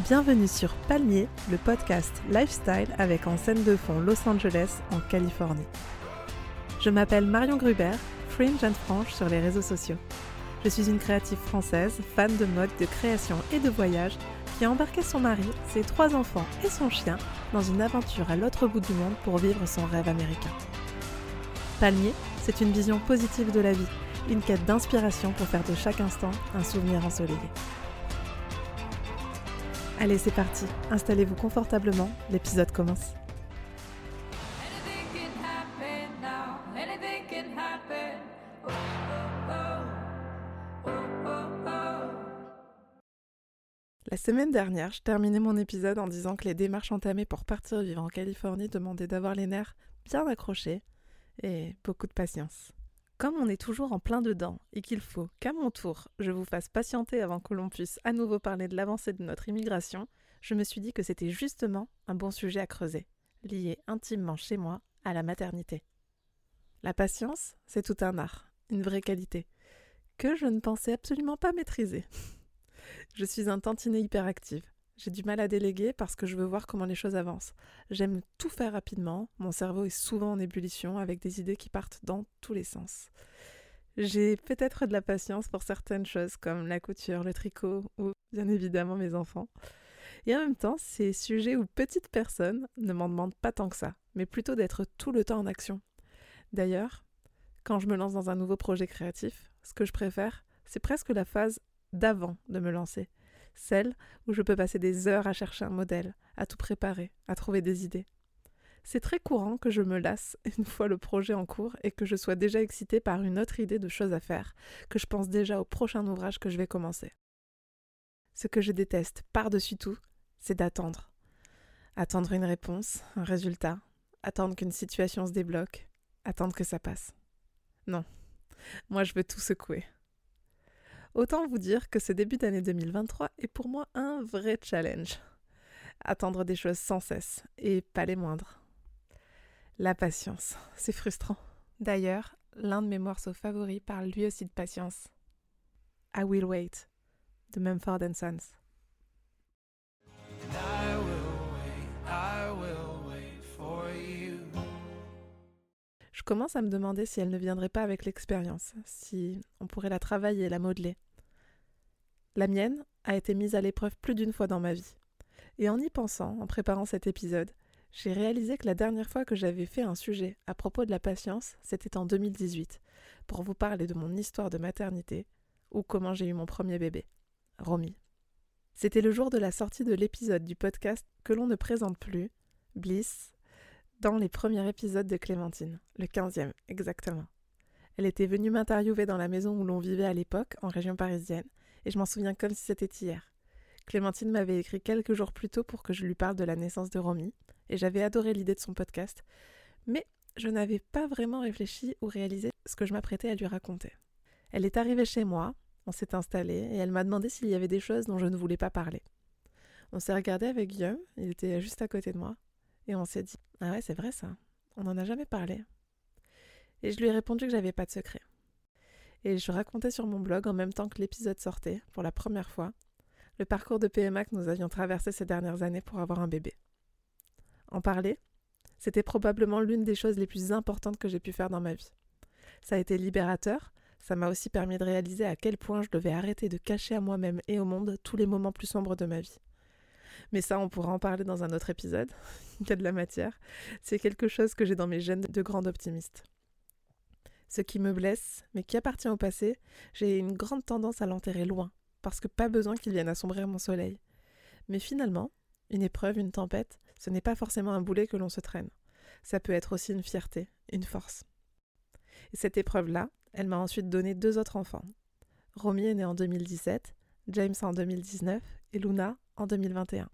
Bienvenue sur Palmier, le podcast lifestyle avec en scène de fond Los Angeles en Californie. Je m'appelle Marion Gruber, Fringe and Franche sur les réseaux sociaux. Je suis une créative française, fan de mode, de création et de voyage, qui a embarqué son mari, ses trois enfants et son chien dans une aventure à l'autre bout du monde pour vivre son rêve américain. Palmier, c'est une vision positive de la vie, une quête d'inspiration pour faire de chaque instant un souvenir ensoleillé. Allez, c'est parti, installez-vous confortablement, l'épisode commence. La semaine dernière, je terminais mon épisode en disant que les démarches entamées pour partir vivre en Californie demandaient d'avoir les nerfs bien accrochés et beaucoup de patience. Comme on est toujours en plein dedans et qu'il faut qu'à mon tour je vous fasse patienter avant que l'on puisse à nouveau parler de l'avancée de notre immigration, je me suis dit que c'était justement un bon sujet à creuser, lié intimement chez moi à la maternité. La patience, c'est tout un art, une vraie qualité, que je ne pensais absolument pas maîtriser. Je suis un tantinet hyperactive. J'ai du mal à déléguer parce que je veux voir comment les choses avancent. J'aime tout faire rapidement, mon cerveau est souvent en ébullition avec des idées qui partent dans tous les sens. J'ai peut-être de la patience pour certaines choses comme la couture, le tricot ou bien évidemment mes enfants. Et en même temps, ces sujets ou petites personnes ne m'en demandent pas tant que ça, mais plutôt d'être tout le temps en action. D'ailleurs, quand je me lance dans un nouveau projet créatif, ce que je préfère, c'est presque la phase d'avant de me lancer celle où je peux passer des heures à chercher un modèle, à tout préparer, à trouver des idées. C'est très courant que je me lasse une fois le projet en cours et que je sois déjà excitée par une autre idée de choses à faire, que je pense déjà au prochain ouvrage que je vais commencer. Ce que je déteste par-dessus tout, c'est d'attendre. Attendre une réponse, un résultat, attendre qu'une situation se débloque, attendre que ça passe. Non, moi je veux tout secouer. Autant vous dire que ce début d'année 2023 est pour moi un vrai challenge. Attendre des choses sans cesse, et pas les moindres. La patience, c'est frustrant. D'ailleurs, l'un de mes morceaux favoris parle lui aussi de patience. I Will Wait, de Mumford Sons. And you. Je commence à me demander si elle ne viendrait pas avec l'expérience, si on pourrait la travailler, la modeler. La mienne a été mise à l'épreuve plus d'une fois dans ma vie. Et en y pensant, en préparant cet épisode, j'ai réalisé que la dernière fois que j'avais fait un sujet à propos de la patience, c'était en 2018, pour vous parler de mon histoire de maternité ou comment j'ai eu mon premier bébé, Romy. C'était le jour de la sortie de l'épisode du podcast que l'on ne présente plus, Bliss, dans les premiers épisodes de Clémentine, le 15e exactement. Elle était venue m'interviewer dans la maison où l'on vivait à l'époque, en région parisienne, et je m'en souviens comme si c'était hier. Clémentine m'avait écrit quelques jours plus tôt pour que je lui parle de la naissance de Romy, et j'avais adoré l'idée de son podcast, mais je n'avais pas vraiment réfléchi ou réalisé ce que je m'apprêtais à lui raconter. Elle est arrivée chez moi, on s'est installé, et elle m'a demandé s'il y avait des choses dont je ne voulais pas parler. On s'est regardé avec Guillaume, il était juste à côté de moi, et on s'est dit Ah ouais, c'est vrai ça, on n'en a jamais parlé. Et je lui ai répondu que j'avais pas de secret. Et je racontais sur mon blog en même temps que l'épisode sortait, pour la première fois, le parcours de PMA que nous avions traversé ces dernières années pour avoir un bébé. En parler, c'était probablement l'une des choses les plus importantes que j'ai pu faire dans ma vie. Ça a été libérateur, ça m'a aussi permis de réaliser à quel point je devais arrêter de cacher à moi-même et au monde tous les moments plus sombres de ma vie. Mais ça, on pourra en parler dans un autre épisode. Il y a de la matière. C'est quelque chose que j'ai dans mes gènes de grande optimiste. Ce qui me blesse, mais qui appartient au passé, j'ai une grande tendance à l'enterrer loin, parce que pas besoin qu'il vienne assombrir mon soleil. Mais finalement, une épreuve, une tempête, ce n'est pas forcément un boulet que l'on se traîne. Ça peut être aussi une fierté, une force. Et cette épreuve-là, elle m'a ensuite donné deux autres enfants. Romy est née en 2017, James en 2019 et Luna en 2021.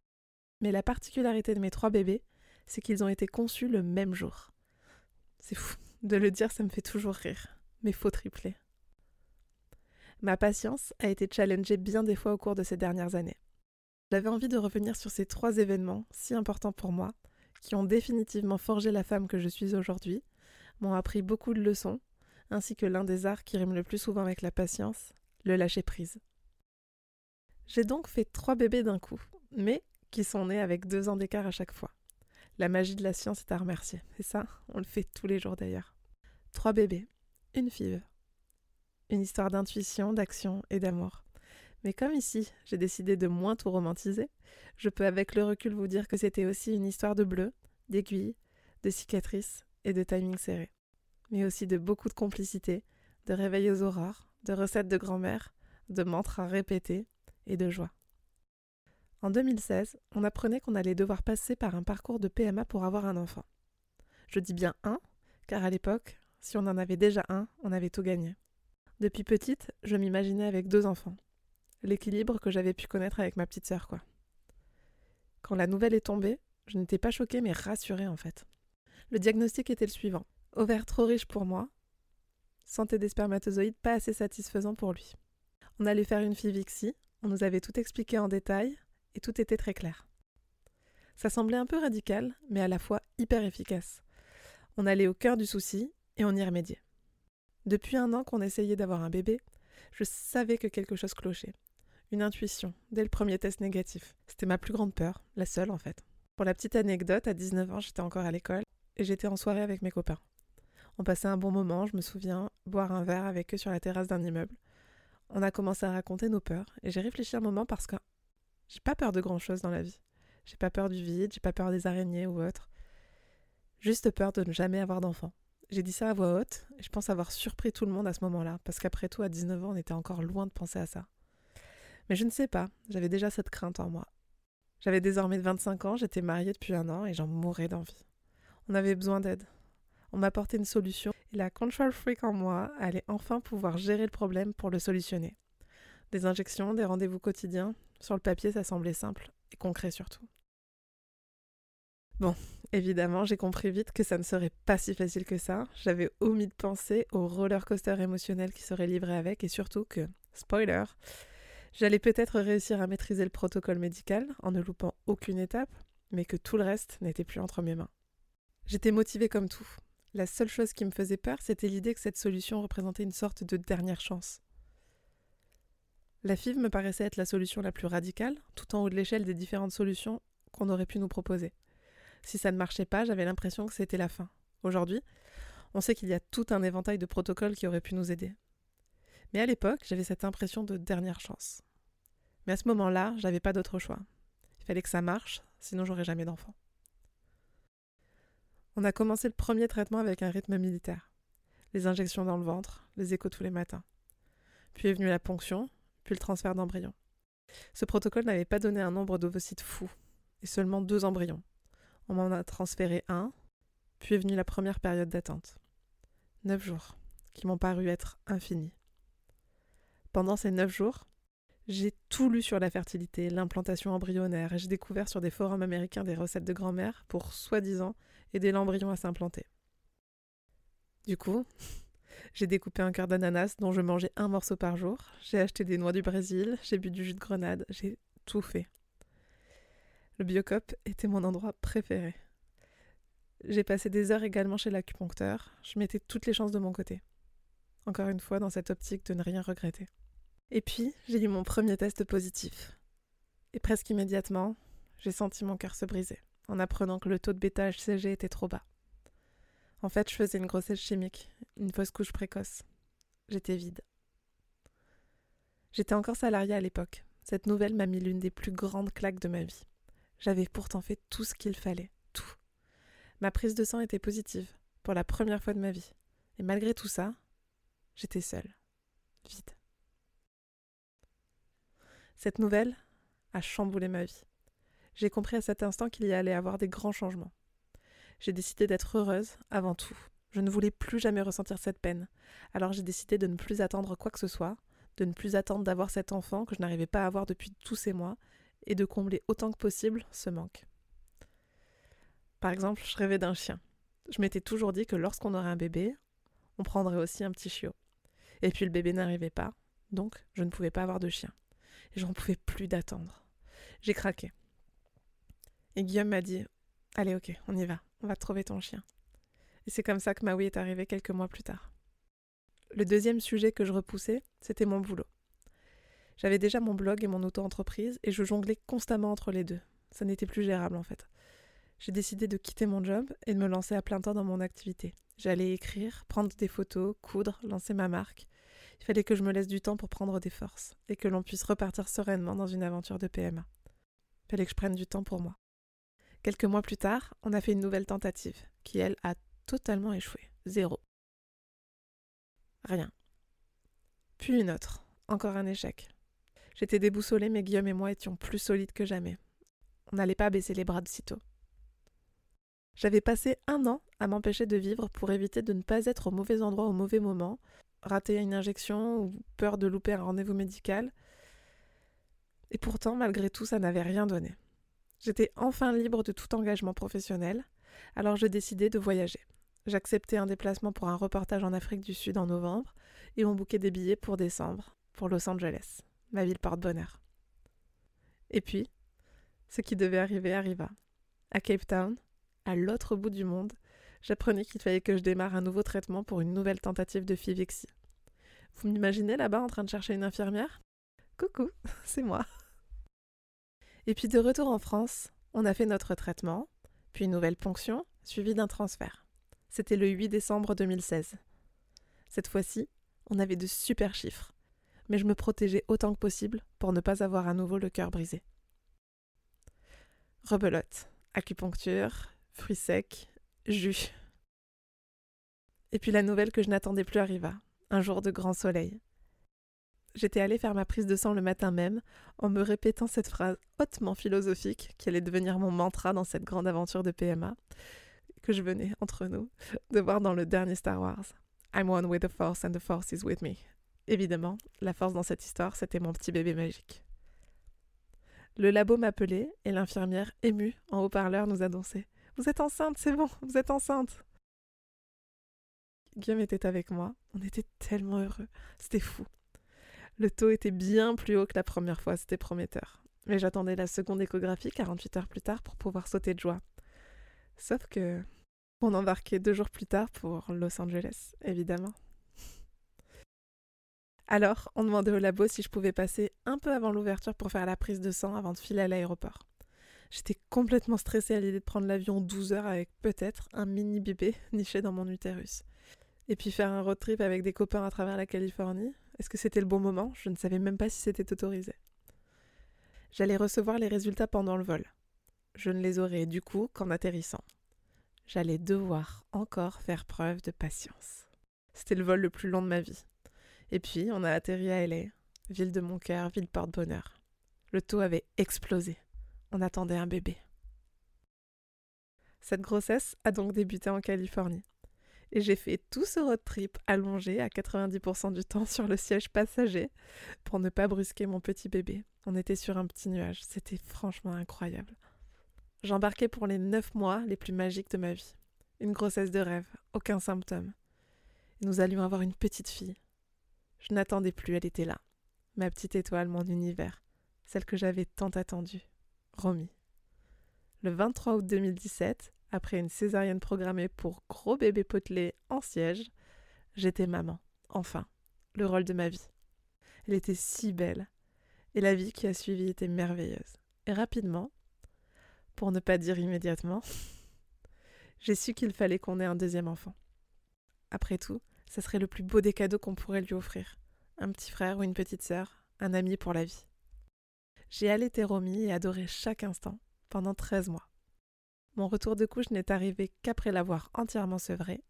Mais la particularité de mes trois bébés, c'est qu'ils ont été conçus le même jour. C'est fou. De le dire, ça me fait toujours rire. Mais faut tripler. Ma patience a été challengée bien des fois au cours de ces dernières années. J'avais envie de revenir sur ces trois événements si importants pour moi, qui ont définitivement forgé la femme que je suis aujourd'hui, m'ont appris beaucoup de leçons, ainsi que l'un des arts qui rime le plus souvent avec la patience, le lâcher prise. J'ai donc fait trois bébés d'un coup, mais qui sont nés avec deux ans d'écart à chaque fois. La magie de la science est à remercier. Et ça, on le fait tous les jours d'ailleurs. Trois bébés, une fille. Une histoire d'intuition, d'action et d'amour. Mais comme ici, j'ai décidé de moins tout romantiser, je peux avec le recul vous dire que c'était aussi une histoire de bleu, d'aiguilles, de cicatrices et de timing serré. Mais aussi de beaucoup de complicité, de réveils aux aurores, de recettes de grand-mère, de mantras répétés et de joie. En 2016, on apprenait qu'on allait devoir passer par un parcours de PMA pour avoir un enfant. Je dis bien un, car à l'époque, si on en avait déjà un, on avait tout gagné. Depuis petite, je m'imaginais avec deux enfants. L'équilibre que j'avais pu connaître avec ma petite sœur, quoi. Quand la nouvelle est tombée, je n'étais pas choquée mais rassurée en fait. Le diagnostic était le suivant. Ovaire trop riche pour moi, santé des spermatozoïdes pas assez satisfaisant pour lui. On allait faire une FIVIXI, on nous avait tout expliqué en détail et tout était très clair. Ça semblait un peu radical, mais à la fois hyper efficace. On allait au cœur du souci et on y remédiait. Depuis un an qu'on essayait d'avoir un bébé, je savais que quelque chose clochait. Une intuition, dès le premier test négatif. C'était ma plus grande peur, la seule en fait. Pour la petite anecdote, à 19 ans, j'étais encore à l'école et j'étais en soirée avec mes copains. On passait un bon moment, je me souviens, boire un verre avec eux sur la terrasse d'un immeuble. On a commencé à raconter nos peurs et j'ai réfléchi un moment parce que j'ai pas peur de grand chose dans la vie. J'ai pas peur du vide, j'ai pas peur des araignées ou autre. Juste peur de ne jamais avoir d'enfant. J'ai dit ça à voix haute et je pense avoir surpris tout le monde à ce moment-là parce qu'après tout, à 19 ans, on était encore loin de penser à ça. Mais je ne sais pas, j'avais déjà cette crainte en moi. J'avais désormais 25 ans, j'étais mariée depuis un an et j'en mourais d'envie. On avait besoin d'aide. On m'apportait une solution et la control freak en moi allait enfin pouvoir gérer le problème pour le solutionner. Des injections, des rendez-vous quotidiens, sur le papier ça semblait simple et concret surtout. Bon, évidemment, j'ai compris vite que ça ne serait pas si facile que ça. J'avais omis de penser au roller coaster émotionnel qui serait livré avec et surtout que, spoiler, J'allais peut-être réussir à maîtriser le protocole médical en ne loupant aucune étape, mais que tout le reste n'était plus entre mes mains. J'étais motivée comme tout. La seule chose qui me faisait peur, c'était l'idée que cette solution représentait une sorte de dernière chance. La FIV me paraissait être la solution la plus radicale, tout en haut de l'échelle des différentes solutions qu'on aurait pu nous proposer. Si ça ne marchait pas, j'avais l'impression que c'était la fin. Aujourd'hui, on sait qu'il y a tout un éventail de protocoles qui auraient pu nous aider. Mais à l'époque, j'avais cette impression de dernière chance. Mais à ce moment-là, j'avais pas d'autre choix. Il fallait que ça marche, sinon j'aurais jamais d'enfant. On a commencé le premier traitement avec un rythme militaire. Les injections dans le ventre, les échos tous les matins. Puis est venue la ponction, puis le transfert d'embryons. Ce protocole n'avait pas donné un nombre d'ovocytes fou, et seulement deux embryons. On m'en a transféré un, puis est venue la première période d'attente. Neuf jours, qui m'ont paru être infinis. Pendant ces neuf jours, j'ai tout lu sur la fertilité, l'implantation embryonnaire, et j'ai découvert sur des forums américains des recettes de grand-mère pour, soi-disant, aider l'embryon à s'implanter. Du coup, j'ai découpé un cœur d'ananas dont je mangeais un morceau par jour, j'ai acheté des noix du Brésil, j'ai bu du jus de grenade, j'ai tout fait. Le biocop était mon endroit préféré. J'ai passé des heures également chez l'acupuncteur, je mettais toutes les chances de mon côté. Encore une fois, dans cette optique de ne rien regretter. Et puis, j'ai eu mon premier test positif. Et presque immédiatement, j'ai senti mon cœur se briser, en apprenant que le taux de bêta-HCG était trop bas. En fait, je faisais une grossesse chimique, une fausse couche précoce. J'étais vide. J'étais encore salariée à l'époque. Cette nouvelle m'a mis l'une des plus grandes claques de ma vie. J'avais pourtant fait tout ce qu'il fallait, tout. Ma prise de sang était positive, pour la première fois de ma vie. Et malgré tout ça, j'étais seule, vide. Cette nouvelle a chamboulé ma vie. J'ai compris à cet instant qu'il y allait avoir des grands changements. J'ai décidé d'être heureuse avant tout. Je ne voulais plus jamais ressentir cette peine. Alors j'ai décidé de ne plus attendre quoi que ce soit, de ne plus attendre d'avoir cet enfant que je n'arrivais pas à avoir depuis tous ces mois, et de combler autant que possible ce manque. Par exemple, je rêvais d'un chien. Je m'étais toujours dit que lorsqu'on aurait un bébé, on prendrait aussi un petit chiot. Et puis le bébé n'arrivait pas, donc je ne pouvais pas avoir de chien et j'en pouvais plus d'attendre. J'ai craqué. Et Guillaume m'a dit Allez, ok, on y va, on va trouver ton chien. Et c'est comme ça que Maui est arrivé quelques mois plus tard. Le deuxième sujet que je repoussais, c'était mon boulot. J'avais déjà mon blog et mon auto-entreprise et je jonglais constamment entre les deux. Ça n'était plus gérable en fait. J'ai décidé de quitter mon job et de me lancer à plein temps dans mon activité. J'allais écrire, prendre des photos, coudre, lancer ma marque. Il fallait que je me laisse du temps pour prendre des forces et que l'on puisse repartir sereinement dans une aventure de PMA. Il fallait que je prenne du temps pour moi. Quelques mois plus tard, on a fait une nouvelle tentative, qui elle a totalement échoué. Zéro. Rien. Puis une autre. Encore un échec. J'étais déboussolée, mais Guillaume et moi étions plus solides que jamais. On n'allait pas baisser les bras de sitôt. J'avais passé un an à m'empêcher de vivre pour éviter de ne pas être au mauvais endroit au mauvais moment, rater une injection ou peur de louper un rendez-vous médical. Et pourtant, malgré tout, ça n'avait rien donné. J'étais enfin libre de tout engagement professionnel, alors je décidai de voyager. J'acceptais un déplacement pour un reportage en Afrique du Sud en novembre et on bouquait des billets pour décembre, pour Los Angeles, ma ville porte-bonheur. Et puis, ce qui devait arriver arriva. À Cape Town, à l'autre bout du monde, j'apprenais qu'il fallait que je démarre un nouveau traitement pour une nouvelle tentative de Fivexi. Vous m'imaginez là-bas en train de chercher une infirmière? Coucou, c'est moi. Et puis de retour en France, on a fait notre traitement, puis une nouvelle ponction, suivie d'un transfert. C'était le 8 décembre 2016. Cette fois-ci, on avait de super chiffres, mais je me protégeais autant que possible pour ne pas avoir à nouveau le cœur brisé. Rebelote, acupuncture, fruits secs, jus. Et puis la nouvelle que je n'attendais plus arriva, un jour de grand soleil. J'étais allée faire ma prise de sang le matin même, en me répétant cette phrase hautement philosophique qui allait devenir mon mantra dans cette grande aventure de PMA, que je venais, entre nous, de voir dans le dernier Star Wars. I'm one with the Force and the Force is with me. Évidemment, la force dans cette histoire, c'était mon petit bébé magique. Le labo m'appelait et l'infirmière, émue, en haut-parleur, nous annonçait Vous êtes enceinte, c'est bon, vous êtes enceinte. Guillaume était avec moi, on était tellement heureux, c'était fou. Le taux était bien plus haut que la première fois, c'était prometteur. Mais j'attendais la seconde échographie 48 heures plus tard pour pouvoir sauter de joie. Sauf que on embarquait deux jours plus tard pour Los Angeles, évidemment. Alors, on demandait au labo si je pouvais passer un peu avant l'ouverture pour faire la prise de sang avant de filer à l'aéroport. J'étais complètement stressée à l'idée de prendre l'avion 12 heures avec peut-être un mini bébé niché dans mon utérus. Et puis faire un road trip avec des copains à travers la Californie, est-ce que c'était le bon moment? Je ne savais même pas si c'était autorisé. J'allais recevoir les résultats pendant le vol. Je ne les aurais du coup qu'en atterrissant. J'allais devoir encore faire preuve de patience. C'était le vol le plus long de ma vie. Et puis, on a atterri à LA, ville de mon cœur, ville porte-bonheur. Le taux avait explosé. On attendait un bébé. Cette grossesse a donc débuté en Californie et j'ai fait tout ce road trip allongé à 90% du temps sur le siège passager pour ne pas brusquer mon petit bébé. On était sur un petit nuage, c'était franchement incroyable. J'embarquais pour les neuf mois les plus magiques de ma vie. Une grossesse de rêve, aucun symptôme. nous allions avoir une petite fille. Je n'attendais plus, elle était là. Ma petite étoile, mon univers, celle que j'avais tant attendue. Romy. Le 23 août 2017, après une césarienne programmée pour gros bébé potelé en siège, j'étais maman, enfin, le rôle de ma vie. Elle était si belle, et la vie qui a suivi était merveilleuse. Et rapidement, pour ne pas dire immédiatement, j'ai su qu'il fallait qu'on ait un deuxième enfant. Après tout, ce serait le plus beau des cadeaux qu'on pourrait lui offrir. Un petit frère ou une petite sœur, un ami pour la vie. J'ai allaité Romy et adoré chaque instant, pendant 13 mois. Mon retour de couche n'est arrivé qu'après l'avoir entièrement sevré,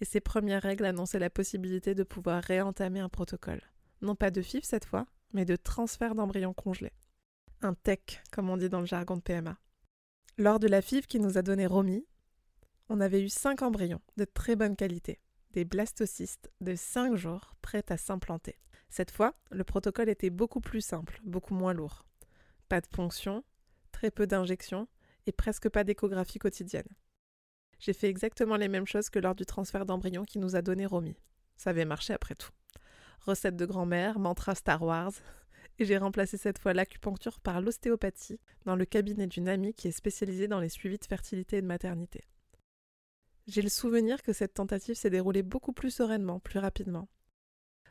et ses premières règles annonçaient la possibilité de pouvoir réentamer un protocole. Non pas de FIV cette fois, mais de transfert d'embryon congelé. Un TEC, comme on dit dans le jargon de PMA. Lors de la FIV qui nous a donné Romy, on avait eu 5 embryons de très bonne qualité, des blastocystes de 5 jours prêts à s'implanter. Cette fois, le protocole était beaucoup plus simple, beaucoup moins lourd. Pas de ponction, très peu d'injections et presque pas d'échographie quotidienne. J'ai fait exactement les mêmes choses que lors du transfert d'embryon qui nous a donné Romy. Ça avait marché après tout. Recette de grand-mère, mantra Star Wars, et j'ai remplacé cette fois l'acupuncture par l'ostéopathie dans le cabinet d'une amie qui est spécialisée dans les suivis de fertilité et de maternité. J'ai le souvenir que cette tentative s'est déroulée beaucoup plus sereinement, plus rapidement.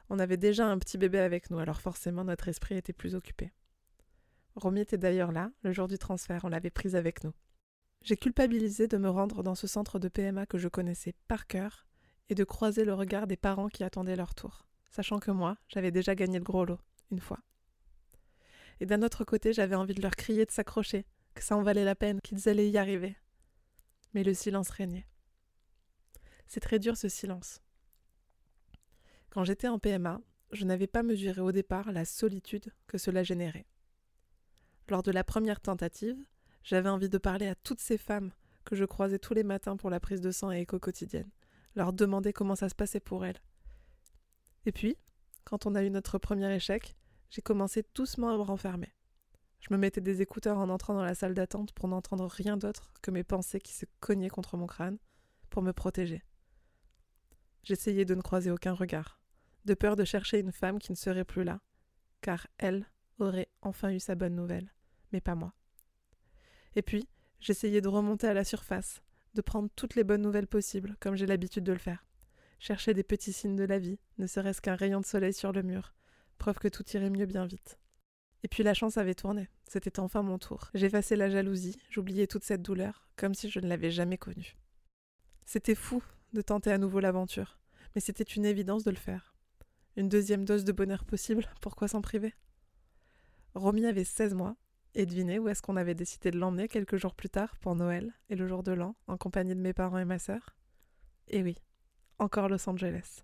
On avait déjà un petit bébé avec nous, alors forcément notre esprit était plus occupé. Romy était d'ailleurs là, le jour du transfert, on l'avait prise avec nous. J'ai culpabilisé de me rendre dans ce centre de PMA que je connaissais par cœur et de croiser le regard des parents qui attendaient leur tour, sachant que moi, j'avais déjà gagné le gros lot, une fois. Et d'un autre côté, j'avais envie de leur crier de s'accrocher, que ça en valait la peine, qu'ils allaient y arriver. Mais le silence régnait. C'est très dur ce silence. Quand j'étais en PMA, je n'avais pas mesuré au départ la solitude que cela générait. Lors de la première tentative, j'avais envie de parler à toutes ces femmes que je croisais tous les matins pour la prise de sang et écho quotidienne, leur demander comment ça se passait pour elles. Et puis, quand on a eu notre premier échec, j'ai commencé doucement à me renfermer. Je me mettais des écouteurs en entrant dans la salle d'attente pour n'entendre rien d'autre que mes pensées qui se cognaient contre mon crâne pour me protéger. J'essayais de ne croiser aucun regard, de peur de chercher une femme qui ne serait plus là, car elle aurait enfin eu sa bonne nouvelle, mais pas moi. Et puis, j'essayais de remonter à la surface, de prendre toutes les bonnes nouvelles possibles, comme j'ai l'habitude de le faire. Chercher des petits signes de la vie, ne serait-ce qu'un rayon de soleil sur le mur, preuve que tout irait mieux bien vite. Et puis la chance avait tourné, c'était enfin mon tour. J'effaçais la jalousie, j'oubliais toute cette douleur, comme si je ne l'avais jamais connue. C'était fou de tenter à nouveau l'aventure, mais c'était une évidence de le faire. Une deuxième dose de bonheur possible, pourquoi s'en priver? Romy avait 16 mois, et devinez où est-ce qu'on avait décidé de l'emmener quelques jours plus tard pour Noël et le jour de l'an, en compagnie de mes parents et ma sœur? Eh oui, encore Los Angeles.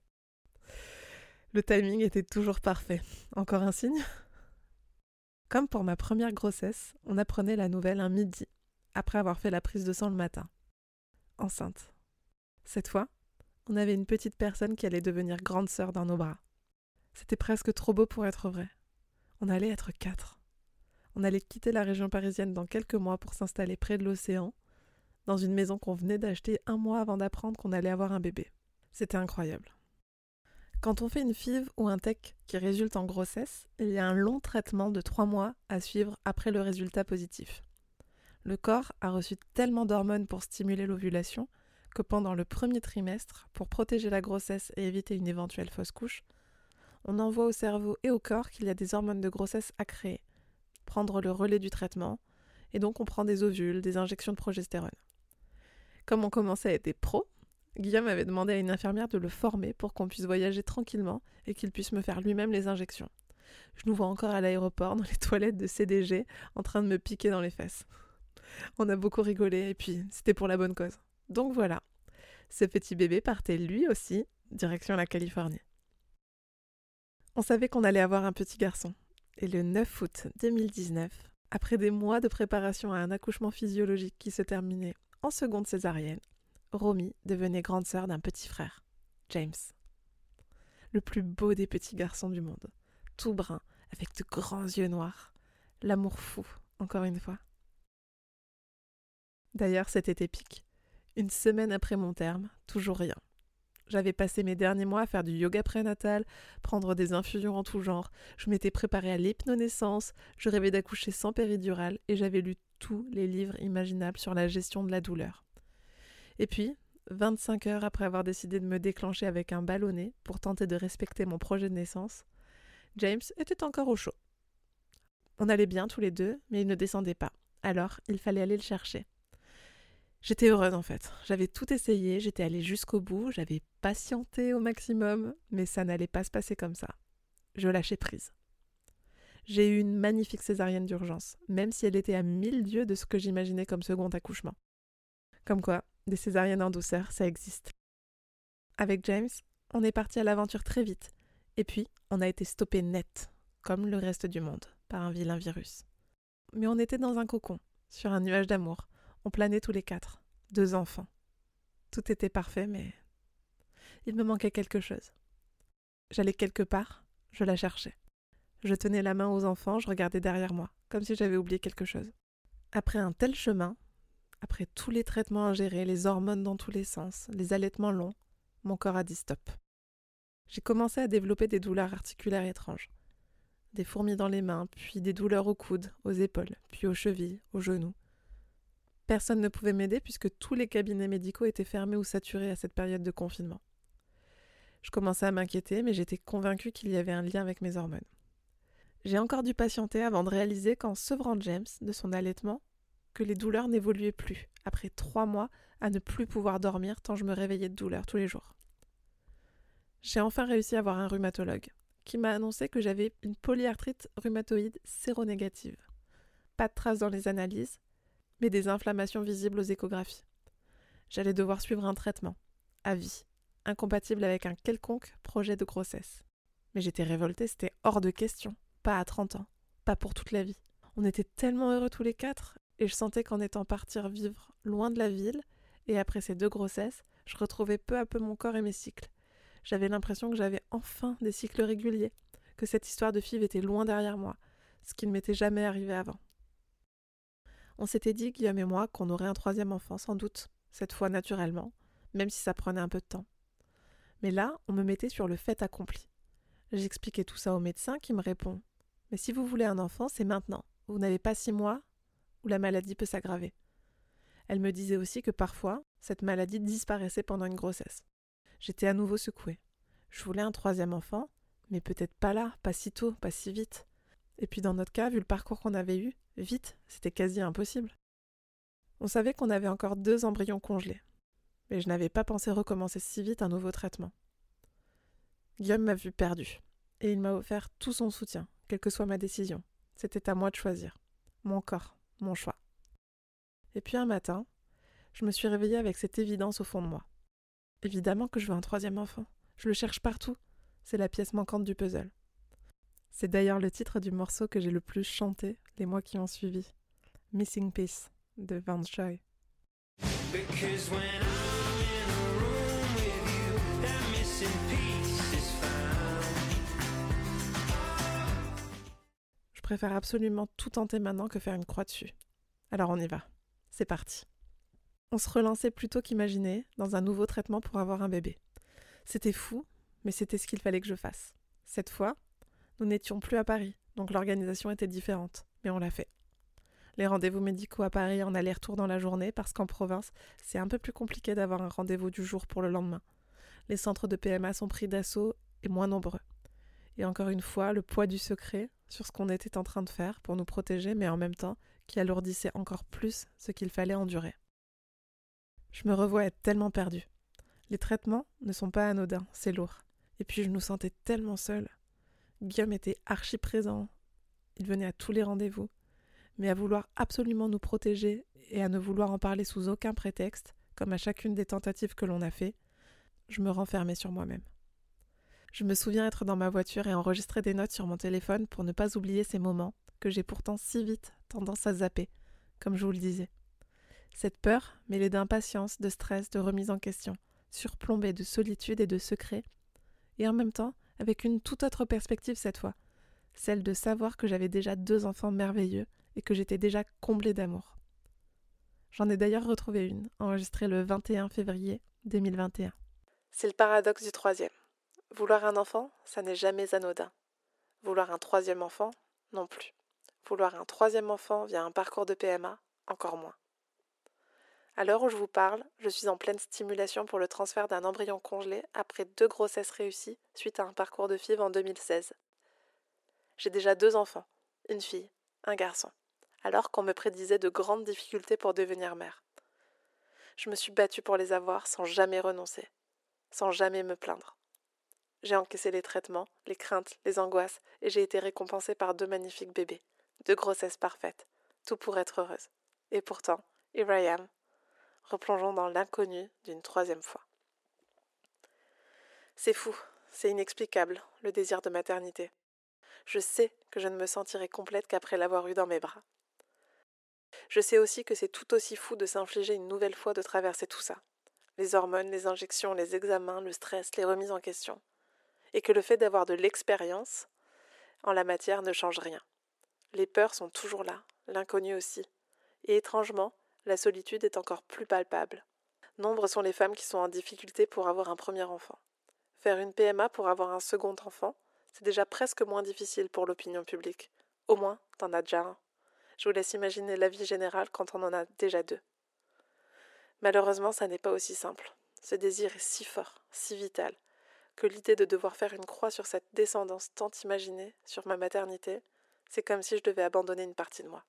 Le timing était toujours parfait. Encore un signe? Comme pour ma première grossesse, on apprenait la nouvelle un midi, après avoir fait la prise de sang le matin. Enceinte. Cette fois, on avait une petite personne qui allait devenir grande sœur dans nos bras. C'était presque trop beau pour être vrai. On allait être quatre. On allait quitter la région parisienne dans quelques mois pour s'installer près de l'océan, dans une maison qu'on venait d'acheter un mois avant d'apprendre qu'on allait avoir un bébé. C'était incroyable. Quand on fait une FIV ou un TEC qui résulte en grossesse, il y a un long traitement de trois mois à suivre après le résultat positif. Le corps a reçu tellement d'hormones pour stimuler l'ovulation que pendant le premier trimestre, pour protéger la grossesse et éviter une éventuelle fausse couche, on envoie au cerveau et au corps qu'il y a des hormones de grossesse à créer, prendre le relais du traitement, et donc on prend des ovules, des injections de progestérone. Comme on commençait à être pro, Guillaume avait demandé à une infirmière de le former pour qu'on puisse voyager tranquillement et qu'il puisse me faire lui-même les injections. Je nous vois encore à l'aéroport dans les toilettes de CDG en train de me piquer dans les fesses. On a beaucoup rigolé et puis c'était pour la bonne cause. Donc voilà, ce petit bébé partait lui aussi direction la Californie. On savait qu'on allait avoir un petit garçon. Et le 9 août 2019, après des mois de préparation à un accouchement physiologique qui se terminait en seconde césarienne, Romy devenait grande sœur d'un petit frère, James. Le plus beau des petits garçons du monde, tout brun, avec de grands yeux noirs. L'amour fou, encore une fois. D'ailleurs, c'était épique. Une semaine après mon terme, toujours rien. J'avais passé mes derniers mois à faire du yoga prénatal, prendre des infusions en tout genre, je m'étais préparée à l'hypnonaissance, je rêvais d'accoucher sans péridurale et j'avais lu tous les livres imaginables sur la gestion de la douleur. Et puis, 25 heures après avoir décidé de me déclencher avec un ballonnet pour tenter de respecter mon projet de naissance, James était encore au chaud. On allait bien tous les deux, mais il ne descendait pas. Alors, il fallait aller le chercher. J'étais heureuse en fait. J'avais tout essayé, j'étais allée jusqu'au bout, j'avais patienté au maximum, mais ça n'allait pas se passer comme ça. Je lâchais prise. J'ai eu une magnifique césarienne d'urgence, même si elle était à mille dieux de ce que j'imaginais comme second accouchement. Comme quoi, des césariennes en douceur, ça existe. Avec James, on est parti à l'aventure très vite, et puis on a été stoppé net, comme le reste du monde, par un vilain virus. Mais on était dans un cocon, sur un nuage d'amour, on planait tous les quatre, deux enfants. Tout était parfait, mais il me manquait quelque chose. J'allais quelque part, je la cherchais. Je tenais la main aux enfants, je regardais derrière moi, comme si j'avais oublié quelque chose. Après un tel chemin, après tous les traitements gérer, les hormones dans tous les sens, les allaitements longs, mon corps a dit stop. J'ai commencé à développer des douleurs articulaires étranges. Des fourmis dans les mains, puis des douleurs aux coudes, aux épaules, puis aux chevilles, aux genoux. Personne ne pouvait m'aider puisque tous les cabinets médicaux étaient fermés ou saturés à cette période de confinement. Je commençais à m'inquiéter, mais j'étais convaincue qu'il y avait un lien avec mes hormones. J'ai encore dû patienter avant de réaliser qu'en sevrant James de son allaitement, que les douleurs n'évoluaient plus, après trois mois à ne plus pouvoir dormir tant je me réveillais de douleur tous les jours. J'ai enfin réussi à voir un rhumatologue, qui m'a annoncé que j'avais une polyarthrite rhumatoïde séronégative. Pas de traces dans les analyses, mais des inflammations visibles aux échographies. J'allais devoir suivre un traitement, à vie, incompatible avec un quelconque projet de grossesse. Mais j'étais révoltée, c'était hors de question, pas à 30 ans, pas pour toute la vie. On était tellement heureux tous les quatre, et je sentais qu'en étant partir vivre loin de la ville, et après ces deux grossesses, je retrouvais peu à peu mon corps et mes cycles. J'avais l'impression que j'avais enfin des cycles réguliers, que cette histoire de FIV était loin derrière moi, ce qui ne m'était jamais arrivé avant. On s'était dit, Guillaume et moi, qu'on aurait un troisième enfant, sans doute, cette fois naturellement, même si ça prenait un peu de temps. Mais là, on me mettait sur le fait accompli. J'expliquais tout ça au médecin qui me répond Mais si vous voulez un enfant, c'est maintenant. Vous n'avez pas six mois où la maladie peut s'aggraver. Elle me disait aussi que parfois, cette maladie disparaissait pendant une grossesse. J'étais à nouveau secouée. Je voulais un troisième enfant, mais peut-être pas là, pas si tôt, pas si vite. Et puis dans notre cas, vu le parcours qu'on avait eu, vite, c'était quasi impossible. On savait qu'on avait encore deux embryons congelés, mais je n'avais pas pensé recommencer si vite un nouveau traitement. Guillaume m'a vu perdu, et il m'a offert tout son soutien, quelle que soit ma décision. C'était à moi de choisir. Mon corps, mon choix. Et puis un matin, je me suis réveillée avec cette évidence au fond de moi. Évidemment que je veux un troisième enfant. Je le cherche partout. C'est la pièce manquante du puzzle. C'est d'ailleurs le titre du morceau que j'ai le plus chanté les mois qui ont suivi. Missing Piece de Van found. Je préfère absolument tout tenter maintenant que faire une croix dessus. Alors on y va. C'est parti. On se relançait plutôt qu'imaginer dans un nouveau traitement pour avoir un bébé. C'était fou, mais c'était ce qu'il fallait que je fasse. Cette fois, nous n'étions plus à Paris, donc l'organisation était différente, mais on l'a fait. Les rendez-vous médicaux à Paris en aller-retour dans la journée, parce qu'en province, c'est un peu plus compliqué d'avoir un rendez-vous du jour pour le lendemain. Les centres de PMA sont pris d'assaut et moins nombreux. Et encore une fois, le poids du secret sur ce qu'on était en train de faire pour nous protéger, mais en même temps, qui alourdissait encore plus ce qu'il fallait endurer. Je me revois être tellement perdue. Les traitements ne sont pas anodins, c'est lourd. Et puis je nous sentais tellement seuls. Guillaume était archi présent. Il venait à tous les rendez-vous. Mais à vouloir absolument nous protéger et à ne vouloir en parler sous aucun prétexte, comme à chacune des tentatives que l'on a fait, je me renfermais sur moi-même. Je me souviens être dans ma voiture et enregistrer des notes sur mon téléphone pour ne pas oublier ces moments que j'ai pourtant si vite tendance à zapper, comme je vous le disais. Cette peur, mêlée d'impatience, de stress, de remise en question, surplombée de solitude et de secret, et en même temps avec une toute autre perspective cette fois, celle de savoir que j'avais déjà deux enfants merveilleux et que j'étais déjà comblée d'amour. J'en ai d'ailleurs retrouvé une, enregistrée le 21 février 2021. C'est le paradoxe du troisième. Vouloir un enfant, ça n'est jamais anodin. Vouloir un troisième enfant, non plus. Vouloir un troisième enfant via un parcours de PMA, encore moins. À l'heure où je vous parle, je suis en pleine stimulation pour le transfert d'un embryon congelé après deux grossesses réussies suite à un parcours de FIV en 2016. J'ai déjà deux enfants, une fille, un garçon, alors qu'on me prédisait de grandes difficultés pour devenir mère. Je me suis battue pour les avoir sans jamais renoncer, sans jamais me plaindre. J'ai encaissé les traitements, les craintes, les angoisses, et j'ai été récompensée par deux magnifiques bébés, deux grossesses parfaites, tout pour être heureuse. Et pourtant, here I am, replongeons dans l'inconnu d'une troisième fois. C'est fou, c'est inexplicable, le désir de maternité. Je sais que je ne me sentirai complète qu'après l'avoir eu dans mes bras. Je sais aussi que c'est tout aussi fou de s'infliger une nouvelle fois de traverser tout ça. Les hormones, les injections, les examens, le stress, les remises en question. Et que le fait d'avoir de l'expérience en la matière ne change rien. Les peurs sont toujours là, l'inconnu aussi. Et étrangement, la solitude est encore plus palpable. Nombre sont les femmes qui sont en difficulté pour avoir un premier enfant. Faire une PMA pour avoir un second enfant, c'est déjà presque moins difficile pour l'opinion publique. Au moins, t'en as déjà un. Je vous laisse imaginer la vie générale quand on en a déjà deux. Malheureusement, ça n'est pas aussi simple. Ce désir est si fort, si vital, que l'idée de devoir faire une croix sur cette descendance tant imaginée, sur ma maternité, c'est comme si je devais abandonner une partie de moi.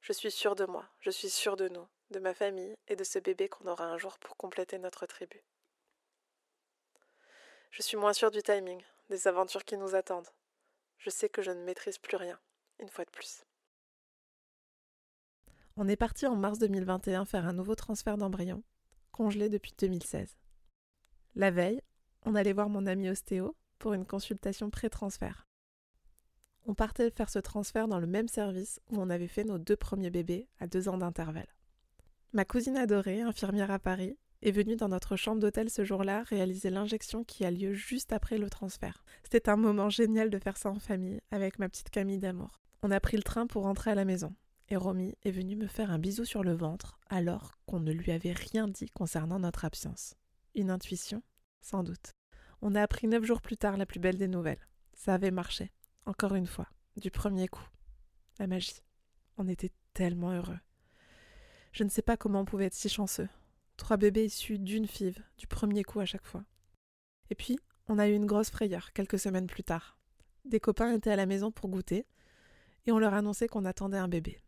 Je suis sûre de moi, je suis sûre de nous, de ma famille et de ce bébé qu'on aura un jour pour compléter notre tribu. Je suis moins sûre du timing, des aventures qui nous attendent. Je sais que je ne maîtrise plus rien, une fois de plus. On est parti en mars 2021 faire un nouveau transfert d'embryon, congelé depuis 2016. La veille, on allait voir mon ami ostéo pour une consultation pré-transfert. On partait faire ce transfert dans le même service où on avait fait nos deux premiers bébés à deux ans d'intervalle. Ma cousine adorée, infirmière à Paris, est venue dans notre chambre d'hôtel ce jour-là réaliser l'injection qui a lieu juste après le transfert. C'était un moment génial de faire ça en famille, avec ma petite Camille d'amour. On a pris le train pour rentrer à la maison, et Romy est venue me faire un bisou sur le ventre alors qu'on ne lui avait rien dit concernant notre absence. Une intuition? Sans doute. On a appris neuf jours plus tard la plus belle des nouvelles. Ça avait marché. Encore une fois. Du premier coup. La magie. On était tellement heureux. Je ne sais pas comment on pouvait être si chanceux. Trois bébés issus d'une five, du premier coup à chaque fois. Et puis, on a eu une grosse frayeur quelques semaines plus tard. Des copains étaient à la maison pour goûter, et on leur annonçait qu'on attendait un bébé.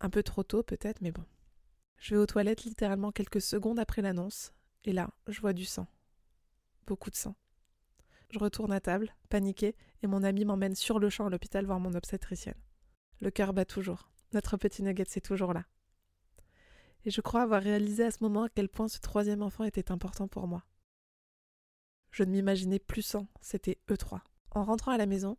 Un peu trop tôt peut-être, mais bon. Je vais aux toilettes littéralement quelques secondes après l'annonce, et là, je vois du sang. Beaucoup de sang. Je retourne à table, paniquée, mon ami m'emmène sur le champ à l'hôpital voir mon obstétricienne. Le cœur bat toujours. Notre petit nugget, c'est toujours là et je crois avoir réalisé à ce moment à quel point ce troisième enfant était important pour moi. Je ne m'imaginais plus sans, c'était eux trois. En rentrant à la maison,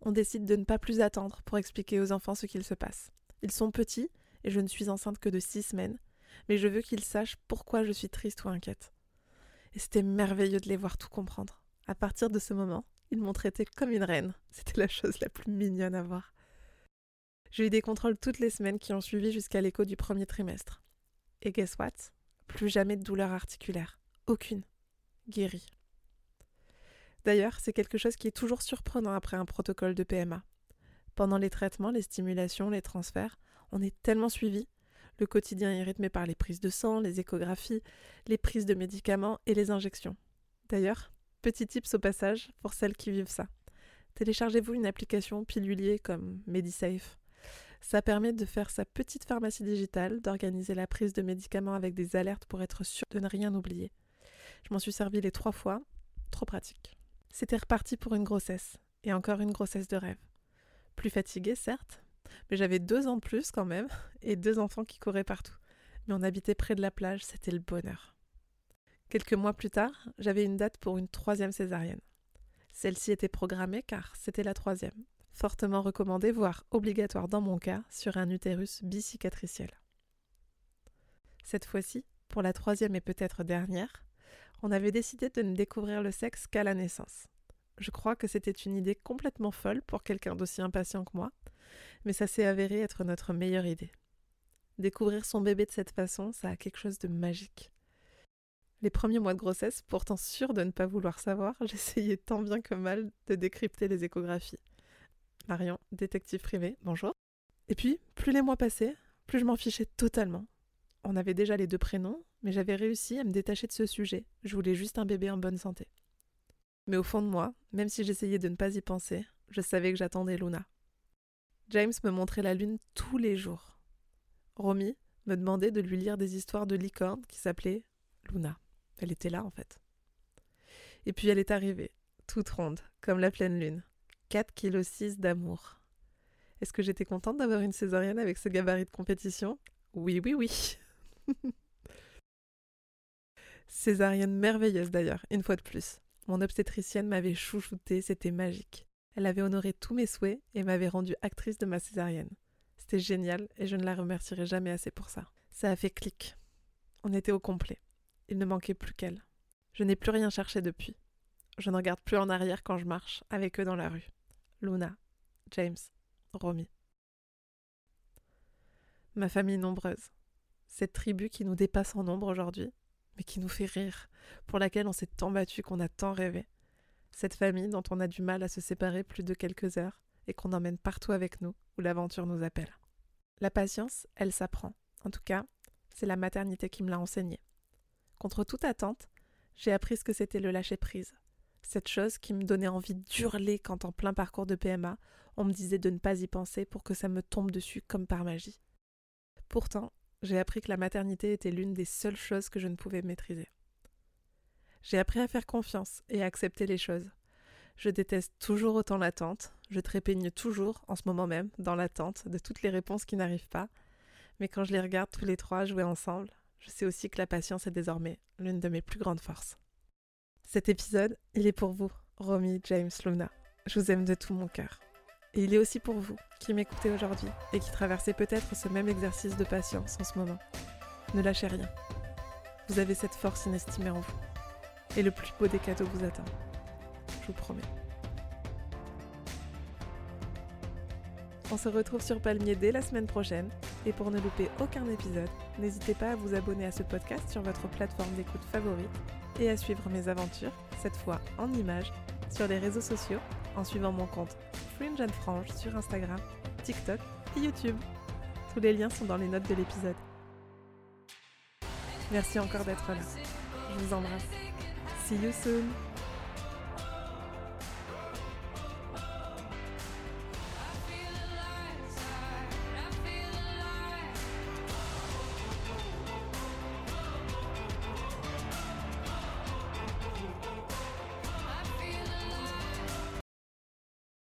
on décide de ne pas plus attendre pour expliquer aux enfants ce qu'il se passe. Ils sont petits, et je ne suis enceinte que de six semaines, mais je veux qu'ils sachent pourquoi je suis triste ou inquiète. Et c'était merveilleux de les voir tout comprendre. À partir de ce moment, ils m'ont traitée comme une reine. C'était la chose la plus mignonne à voir. J'ai eu des contrôles toutes les semaines qui ont suivi jusqu'à l'écho du premier trimestre. Et guess what? Plus jamais de douleur articulaire. Aucune. Guérie. D'ailleurs, c'est quelque chose qui est toujours surprenant après un protocole de PMA. Pendant les traitements, les stimulations, les transferts, on est tellement suivi. Le quotidien est rythmé par les prises de sang, les échographies, les prises de médicaments et les injections. D'ailleurs, petit tips au passage pour celles qui vivent ça. Téléchargez-vous une application pilulier comme MediSafe ça permet de faire sa petite pharmacie digitale, d'organiser la prise de médicaments avec des alertes pour être sûr de ne rien oublier. Je m'en suis servi les trois fois, trop pratique. C'était reparti pour une grossesse, et encore une grossesse de rêve. Plus fatiguée, certes, mais j'avais deux ans de plus quand même, et deux enfants qui couraient partout. Mais on habitait près de la plage, c'était le bonheur. Quelques mois plus tard, j'avais une date pour une troisième césarienne. Celle-ci était programmée car c'était la troisième, fortement recommandé, voire obligatoire dans mon cas, sur un utérus bicicatriciel. Cette fois-ci, pour la troisième et peut-être dernière, on avait décidé de ne découvrir le sexe qu'à la naissance. Je crois que c'était une idée complètement folle pour quelqu'un d'aussi impatient que moi, mais ça s'est avéré être notre meilleure idée. Découvrir son bébé de cette façon, ça a quelque chose de magique. Les premiers mois de grossesse, pourtant sûr de ne pas vouloir savoir, j'essayais tant bien que mal de décrypter les échographies. Marion, détective privé, bonjour. Et puis, plus les mois passaient, plus je m'en fichais totalement. On avait déjà les deux prénoms, mais j'avais réussi à me détacher de ce sujet. Je voulais juste un bébé en bonne santé. Mais au fond de moi, même si j'essayais de ne pas y penser, je savais que j'attendais Luna. James me montrait la lune tous les jours. Romy me demandait de lui lire des histoires de licorne qui s'appelaient Luna. Elle était là en fait. Et puis elle est arrivée, toute ronde, comme la pleine lune. 4,6 kg d'amour. Est-ce que j'étais contente d'avoir une césarienne avec ce gabarit de compétition? Oui, oui, oui. césarienne merveilleuse d'ailleurs, une fois de plus. Mon obstétricienne m'avait chouchoutée, c'était magique. Elle avait honoré tous mes souhaits et m'avait rendue actrice de ma césarienne. C'était génial et je ne la remercierai jamais assez pour ça. Ça a fait clic. On était au complet. Il ne manquait plus qu'elle. Je n'ai plus rien cherché depuis. Je ne regarde plus en arrière quand je marche avec eux dans la rue. Luna, James, Romy. Ma famille nombreuse. Cette tribu qui nous dépasse en nombre aujourd'hui, mais qui nous fait rire, pour laquelle on s'est tant battu qu'on a tant rêvé. Cette famille dont on a du mal à se séparer plus de quelques heures et qu'on emmène partout avec nous où l'aventure nous appelle. La patience, elle s'apprend. En tout cas, c'est la maternité qui me l'a enseigné. Contre toute attente, j'ai appris ce que c'était le lâcher prise, Cette chose qui me donnait envie d'hurler quand en plein parcours de PMA, on me disait de ne pas y penser pour que ça me tombe dessus comme par magie. Pourtant, j'ai appris que la maternité était l'une des seules choses que je ne pouvais maîtriser. J'ai appris à faire confiance et à accepter les choses. Je déteste toujours autant l'attente, je trépigne toujours, en ce moment même, dans l'attente de toutes les réponses qui n'arrivent pas, mais quand je les regarde tous les trois jouer ensemble, je sais aussi que la patience est désormais l'une de mes plus grandes forces. Cet épisode, il est pour vous, Romy James Luna. Je vous aime de tout mon cœur. Et il est aussi pour vous, qui m'écoutez aujourd'hui et qui traversez peut-être ce même exercice de patience en ce moment. Ne lâchez rien. Vous avez cette force inestimée en vous. Et le plus beau des cadeaux vous attend. Je vous promets. On se retrouve sur Palmier dès la semaine prochaine. Et pour ne louper aucun épisode, n'hésitez pas à vous abonner à ce podcast sur votre plateforme d'écoute favorite et à suivre mes aventures, cette fois en images, sur les réseaux sociaux en suivant mon compte Fringe and Frange sur Instagram, TikTok et YouTube. Tous les liens sont dans les notes de l'épisode. Merci encore d'être là. Je vous embrasse. See you soon.